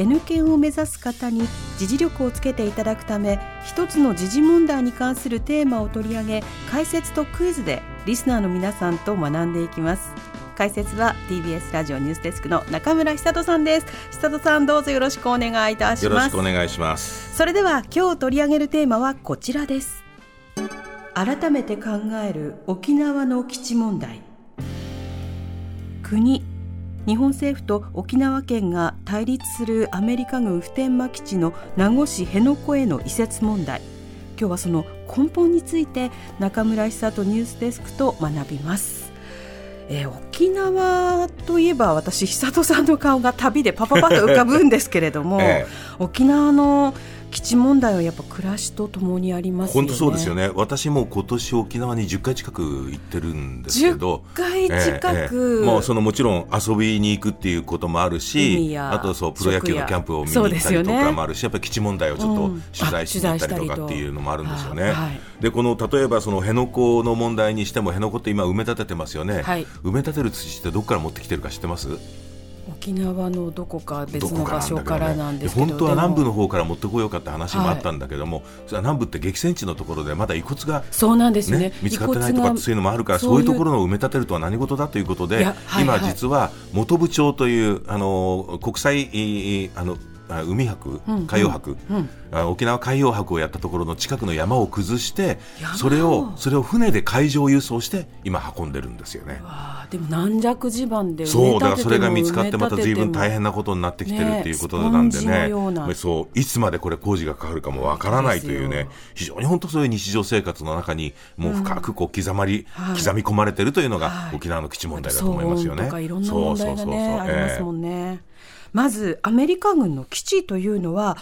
N 検を目指す方に時事力をつけていただくため一つの時事問題に関するテーマを取り上げ解説とクイズでリスナーの皆さんと学んでいきます。解説は TBS ラジオニュースデスクの中村久人さんです。久人さんどうぞよろしくお願いいたしよろますしくお願いします。それでは今日取り上げるテーマはこちらです。改めて考える沖縄の基地問題。国日本政府と沖縄県が対立するアメリカ軍普天間基地の名護市辺野古への移設問題。今日はその根本について中村久人ニュースデスクと学びます、えー沖縄といえば私久人さんの顔が旅でパパパッと浮かぶんですけれども、ええ。沖縄の基地問題はやっぱ暮らしとともにありますよね。本当そうですよね。私も今年沖縄に10回近く行ってるんですけど。10回近く、ええええもうそのもちろん遊びに行くっていうこともある海し、やあとそうプロ野球のキャンプを見に行ったりとかもあるし、やっぱり基地問題をちょっとうん取材しに行ったりとかっていうのもあるんですよね。はいはいでこの例えばその辺野古の問題にしても辺野古って今埋め立ててますよね。はい埋め立てる土ってどこから持ってきてるか知ってます？沖縄のどこか別の場所からなんですけど本当は南部の方から持ってこようかって話もあったんだけども、は南部って激戦地のところでまだ遺骨がそうなんですよね。ね、見つかってないとかそういうのもあるからそういうところの埋め立てるとは何事だということいでやはいはい。今実は本部町というあの国際いいあのあ海博うん海洋博、沖縄海洋博をやったところの近くの山を崩してそれをそれを船で海上輸送して今運んでるんですよね。でも軟弱地盤でそうだからそれが見つかってまた随分大変なことになってきてるっていうことなんでね。ね、そういつまでこれ工事がかかるかもわからないというね非常に本当そういう日常生活の中にもう深くこう刻まり、はい。刻み込まれてるというのがはい。沖縄の基地問題だと思いますよね。騒音とかいろんな問題がそうそうそうそうねありますもえんね。まずアメリカ軍の基地というのは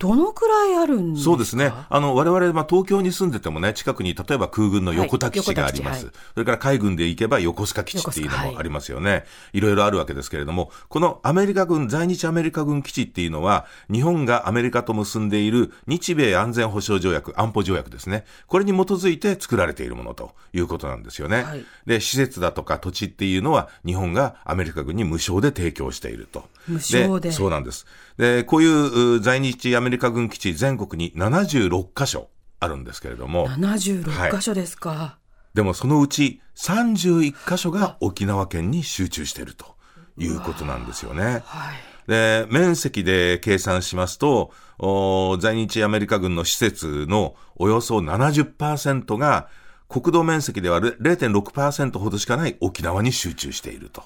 どのくらいあるんですか？そうですね。あの、我々、まあ、東京に住んでてもね、近くに、例えば空軍の横田基地があります。はい横田基地それから海軍で行けば横須賀基地っていうのもありますよね。い、ろいろあるわけですけれども、このアメリカ軍、在日アメリカ軍基地っていうのは、日本がアメリカと結んでいる日米安全保障条約、安保条約ですね。これに基づいて作られているものということなんですよね。はいで、施設だとか土地っていうのは、日本がアメリカ軍に無償で提供していると。無償でそうなんです。で、こういうう在日アメリカ軍基地全国に76カ所あるんですけれども、76箇所ですか。でもそのうち31カ所が沖縄県に集中しているということなんですよね。はい。で、面積で計算しますと、お在日アメリカ軍の施設のおよそ70%が国土面積では0.6%ほどしかない沖縄に集中していると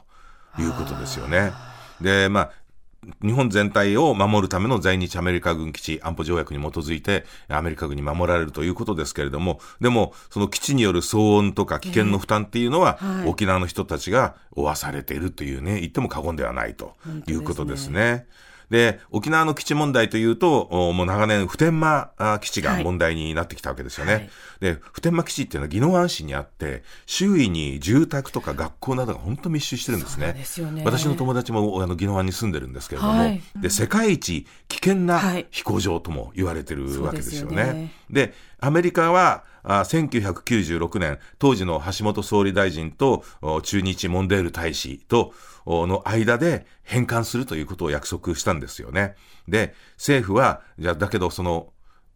いうことですよね。で、まあ、日本全体を守るための在日アメリカ軍基地安保条約に基づいてアメリカ軍に守られるということですけれども、でもその基地による騒音とか危険の負担っていうのは、えーはい沖縄の人たちが負わされているというね、言っても過言ではないということですね。で、沖縄の基地問題というと、おもう長年、普天間あ基地が問題になってきたわけですよね。はい。で、普天間基地っていうのは宜野湾市にあって、周囲に住宅とか学校などが本当密集してるんですね。すよね。私の友達もあの宜野湾に住んでるんですけれども、はい。で、世界一危険なはい。飛行場とも言われてるわけですよね。ね。でアメリカは、あ1996年、当時の橋本総理大臣とお駐日モンデール大使とおの間で返還するということを約束したんですよね。で、政府は、じゃあだけどその、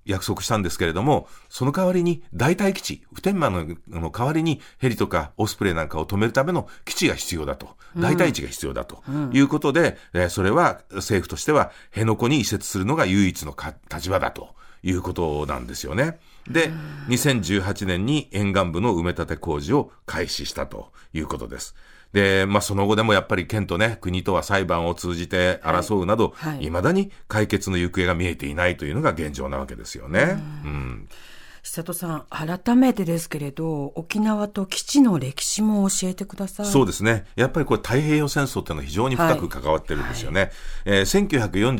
約束したんですけれども、その代わりに代替基地、普天間のあの代わりにヘリとかオスプレイなんかを止めるための基地が必要だと、代替地が必要だと。いうことで、えーそれは政府としては辺野古に移設するのが唯一のか立場だということなんですよね。で、2018年に沿岸部の埋め立て工事を開始したということです。で、まあ、その後でもやっぱり県とね、国とは裁判を通じて争うなど、はいはい未だに解決の行方が見えていないというのが現状なわけですよね。うん久里さん、改めてですけれど、沖縄と基地の歴史も教えてください。そうですね。やっぱりこれ太平洋戦争っていうのは非常に深く関わってるんですよね。はいはい、えー、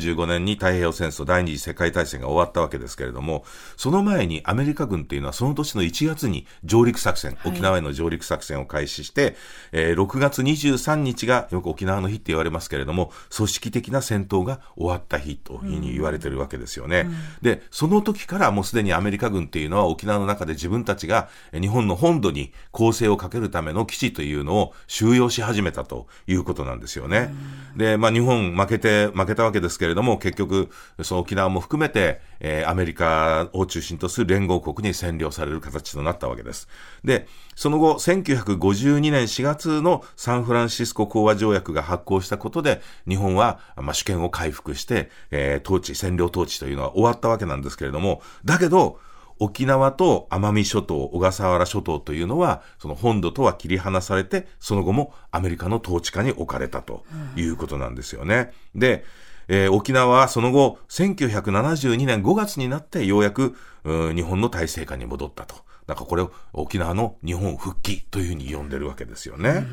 1945年に太平洋戦争第二次世界大戦が終わったわけですけれども、その前にアメリカ軍っていうのはその年の1月に上陸作戦、沖縄への上陸作戦を開始して、えー、6月23日がよく沖縄の日って言われますけれども、組織的な戦闘が終わった日というふうに言われてるわけですよね。うん、で、その時からもうすでにアメリカ軍っていうのは沖縄の中で自分たちが日本の本土に攻勢をかけるための基地というのを収容し始めたということなんですよね。で、まあ日本負けて、負けたわけですけれども、結局、その沖縄も含めて、えー、アメリカを中心とする連合国に占領される形となったわけです。で、その後、1952年4月のサンフランシスコ講和条約が発行したことで、日本は、まあ、主権を回復して、えー、統治、占領統治というのは終わったわけなんですけれども、だけど、沖縄と奄美諸島、小笠原諸島というのは、その本土とは切り離されて、その後もアメリカの統治下に置かれたということなんですよね。で、えー、沖縄はその後、1972年5月になってようやく、日本の体制下に戻ったと。なんかこれを沖縄の日本復帰というふうに呼んでるわけですよね。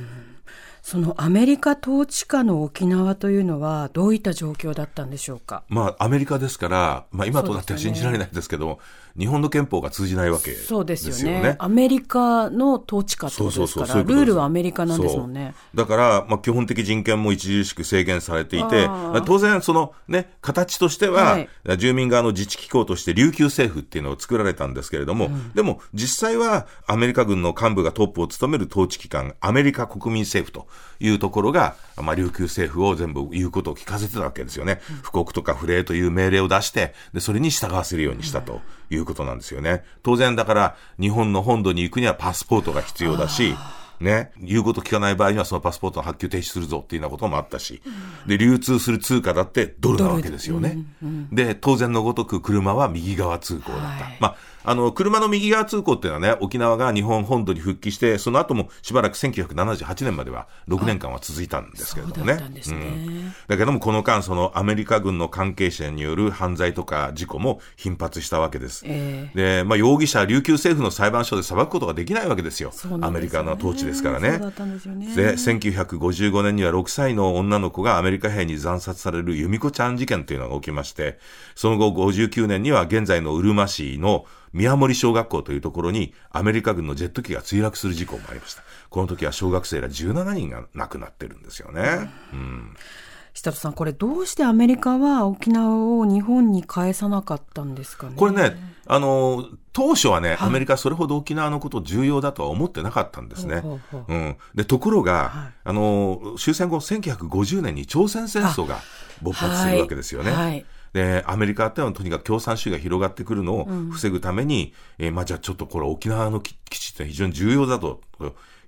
そのアメリカ統治下の沖縄というのはどういった状況だったんでしょうか？まあアメリカですから、まあ今となっては信じられないですけど、日本の憲法が通じないわけですよね。そうですよね。アメリカの統治下ってことですから、ルールはアメリカなんですもんね。だから、まあ基本的人権も著しく制限されていて、当然そのね、形としては、はい、住民側の自治機構として琉球政府っていうのを作られたんですけれども、うん、でも実際はアメリカ軍の幹部がトップを務める統治機関、アメリカ国民政府というところが、まあ琉球政府を全部言うことを聞かせてたわけですよね。うん、布告とか不礼という命令を出して、で、それに従わせるようにしたと。いうことなんですよね。当然だから、日本の本土に行くにはパスポートが必要だし、ね、言うこと聞かない場合にはそのパスポートの発給停止するぞっていうようなこともあったし、で、流通する通貨だってドルなわけですよね。で、当然のごとく車は右側通行だった。はい、まああの、車の右側通行っていうのはね、沖縄が日本本土に復帰して、その後もしばらく1978年までは6年間は続いたんですけれどもね。だねうん。だけども、この間、そのアメリカ軍の関係者による犯罪とか事故も頻発したわけです。えー、で、まあ、容疑者、琉球政府の裁判所で裁くことができないわけですよ。すね、アメリカの統治ですからね。そうですね。で、1955年には6歳の女の子がアメリカ兵に惨殺される由美子ちゃん事件というのが起きまして、その後59年には現在のうるま市の宮森小学校というところにアメリカ軍のジェット機が墜落する事故もありました。この時は小学生ら17人が亡くなってるんですよね。うん。久里さん、これどうしてアメリカは沖縄を日本に返さなかったんですかね？これね、あの、当初はね、アメリカそれほど沖縄のこと重要だとは思ってなかったんですね。うん。で、ところが、はい、あの、終戦後1950年に朝鮮戦争が勃発するわけですよね。はい、はいで、アメリカってのはとにかく共産主義が広がってくるのを防ぐために、うん、えー、まあじゃあちょっとこれ沖縄の基地って非常に重要だと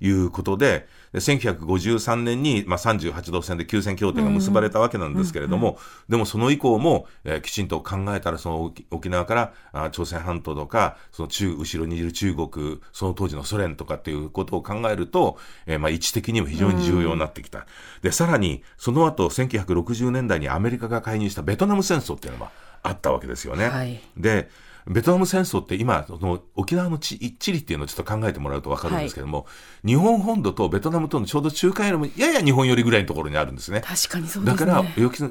いうことで、で1953年に、まあ、38度線で休戦協定が結ばれたわけなんですけれども、でもその以降も、えー、きちんと考えたら、その沖縄からあ朝鮮半島とか、その中、後ろにいる中国、その当時のソ連とかっていうことを考えると、えー、まあ、位置的にも非常に重要になってきた。うん、で、さらに、その後、1960年代にアメリカが介入したベトナム戦争っていうのがあったわけですよね。はい、で、ベトナム戦争って今、その沖縄の地地理っていうのをちょっと考えてもらうと分かるんですけども、はい、日本本土とベトナムとのちょうど中間よりもやや日本寄りぐらいのところにあるんですね。確かにそうですね。だから、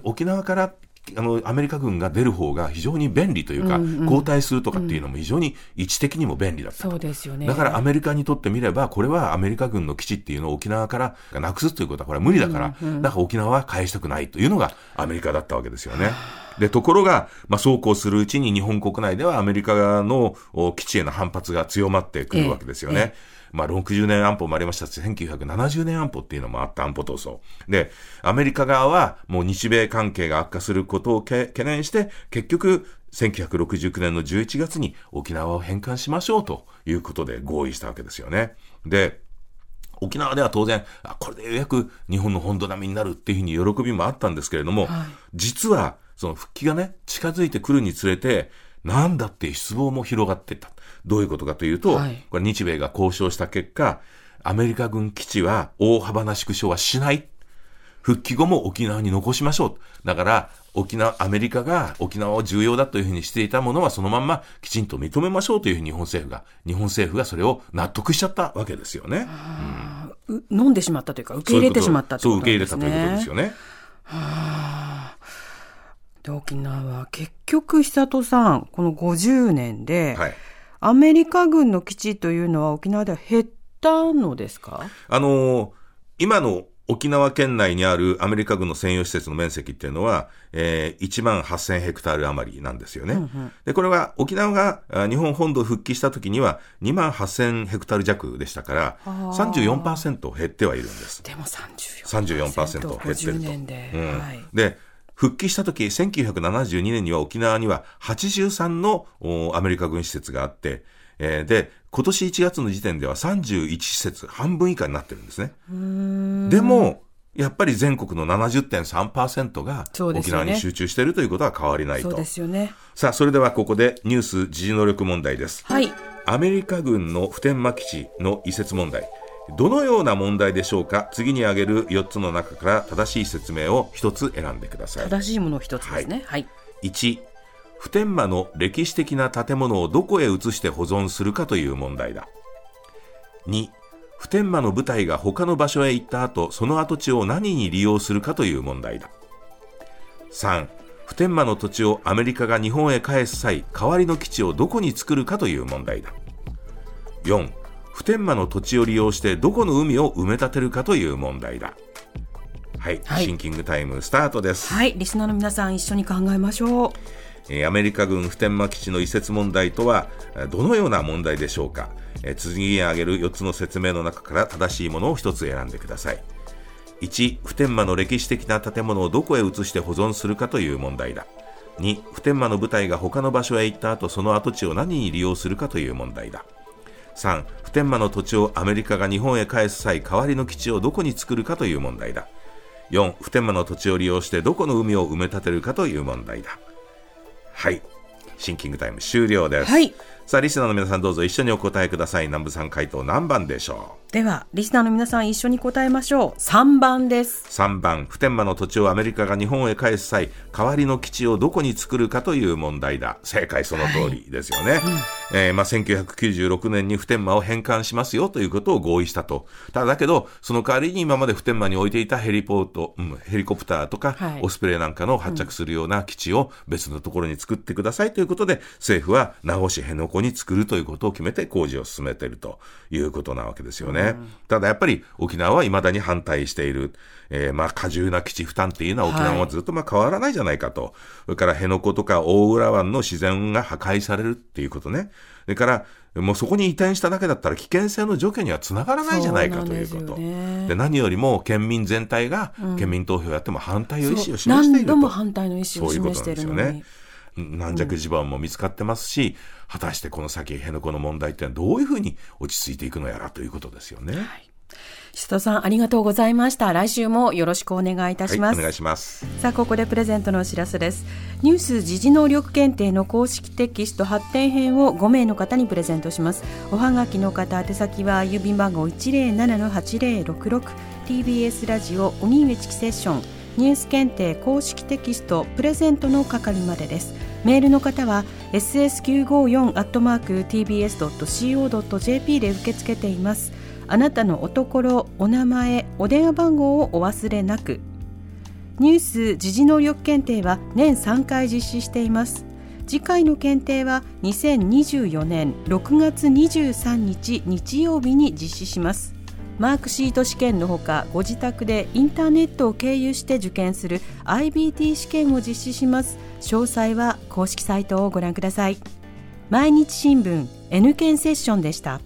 沖縄からあの、アメリカ軍が出る方が非常に便利というか、うんうん、交代するとかっていうのも非常に位置的にも便利だったそうですよね。だからアメリカにとってみれば、これはアメリカ軍の基地っていうのを沖縄からなくすということはこれは無理だから、うんうん、だから沖縄は返したくないというのがアメリカだったわけですよね。で、ところが、まあ、そうこうするうちに日本国内ではアメリカの基地への反発が強まってくるわけですよね。ええまあ、60年安保もありましたし、1970年安保っていうのもあった安保闘争。で、アメリカ側はもう日米関係が悪化することを懸念して、結局、1969年の11月に沖縄を返還しましょうということで合意したわけですよね。で、沖縄では当然、あこれでようやく日本の本土並みになるっていうふうに喜びもあったんですけれども、はい、実は、その復帰がね、近づいてくるにつれて、なんだって失望も広がっていった。どういうことかというと、はい、これ日米が交渉した結果、アメリカ軍基地は大幅な縮小はしない。復帰後も沖縄に残しましょう。だから、沖縄、アメリカが沖縄を重要だというふうにしていたものはそのまんまきちんと認めましょうというふうに日本政府が、日本政府がそれを納得しちゃったわけですよね。う飲んでしまったというか受け入れてしまったとそう受いうことけ入れたということですなんですね。よね。で沖縄結局久里さんこの50年で、はい。アメリカ軍の基地というのは沖縄では減ったのですか？あのー今の沖縄県内にあるアメリカ軍の専用施設の面積っていうのは、えー、1万8000ヘクタール余りなんですよね。で、これは沖縄があ日本本土復帰した時には2万8000ヘクタール弱でしたから、34%減ってはいるんです。でも34% 34%減ってると。50年で、うんはい、で、復帰した時、1972年には沖縄には83のおアメリカ軍施設があって、えーで、今年1月の時点では31施設、半分以下になってるんですね。でも、やっぱり全国の70.3%が沖縄に集中しているということは変わりないと。そうですよねさあ、それではここでニュース時事能力問題です。はいアメリカ軍の普天間基地の移設問題。どのような問題でしょうか？次に挙げる4つの中から正しい説明を1つ選んでください。正しいもの一つですね。はい、1普天間の歴史的な建物をどこへ移して保存するかという問題だ。2普天間の部隊が他の場所へ行った後その跡地を何に利用するかという問題だ。3普天間の土地をアメリカが日本へ返す際代わりの基地をどこに作るかという問題だ。4普天間の土地を利用してどこの海を埋め立てるかという問題だ。はい、はい。シンキングタイムスタートです。はい、リスナーの皆さん一緒に考えましょう。えーアメリカ軍普天間基地の移設問題とはえーどのような問題でしょうか、えー次に挙げる4つの説明の中から正しいものを1つ選んでください。1普天間の歴史的な建物をどこへ移して保存するかという問題だ。2普天間の部隊が他の場所へ行った後その跡地を何に利用するかという問題だ3普天間の土地をアメリカが日本へ返す際代わりの基地をどこに作るかという問題だ4普天間の土地を利用してどこの海を埋め立てるかという問題だはい。シンキングタイム終了です。はいさあ、リスナーの皆さんどうぞ一緒にお答えください。南部さん回答何番でしょではリスナーの皆さん一緒に答えましょう3番ですう ?3 番、普天間の土地をアメリカが日本へ返す際、代わりの基地をどこに作るかという問題だ。正解その通りですよね。えーまあ、1996年に普天間を返還しますよということを合意したと。ただだけど、その代わりに今まで普天間に置いていたヘリポート、うん、ヘリコプターとか、はいオスプレイなんかの発着するような基地を別のところに作ってくださいということで、政府は名護市辺野古に作るということを決めて工事を進めているということなわけですよね。ただやっぱり沖縄は未だに反対している。えーまあ過重な基地負担っていうのは沖縄はずっとまあ変わらないじゃないかと。それから辺野古とか大浦湾の自然が破壊されるっていうことね。それから、もうそこに移転しただけだったら危険性の除去にはつながらないじゃないかということ。でねで何よりも県民全体が県民投票やっても反対を意思を示していると。何度も反対の意思をそういうこと示してなんですよいるのにね。軟弱地盤も見つかってますし、果たしてこの先、辺野古の問題ってのはどういうふうに落ち着いていくのやらということですよね。はい、石戸さんありがとうございました。来週もよろしくお願いいたします、お願いします。さあここでプレゼントのお知らせです。ニュース時事能力検定の公式テキスト発展編を5名の方にプレゼントします。おはがきの方宛先は郵便番号 107-8066TBS ラジオ荻上チキセッション。ニュース検定公式テキストプレゼントの係までですメールの方は ss954-tbs.co.jp で受け付けています。あなたのおところお名前お電話番号をお忘れなく。ニュース時事能力検定は年3回実施しています。次回の検定は2024年6月23日日曜日に実施します。マークシート試験のほかご自宅でインターネットを経由して受験する IBT 試験を実施します。詳細は公式サイトをご覧ください。毎日新聞 N 検セッションでした。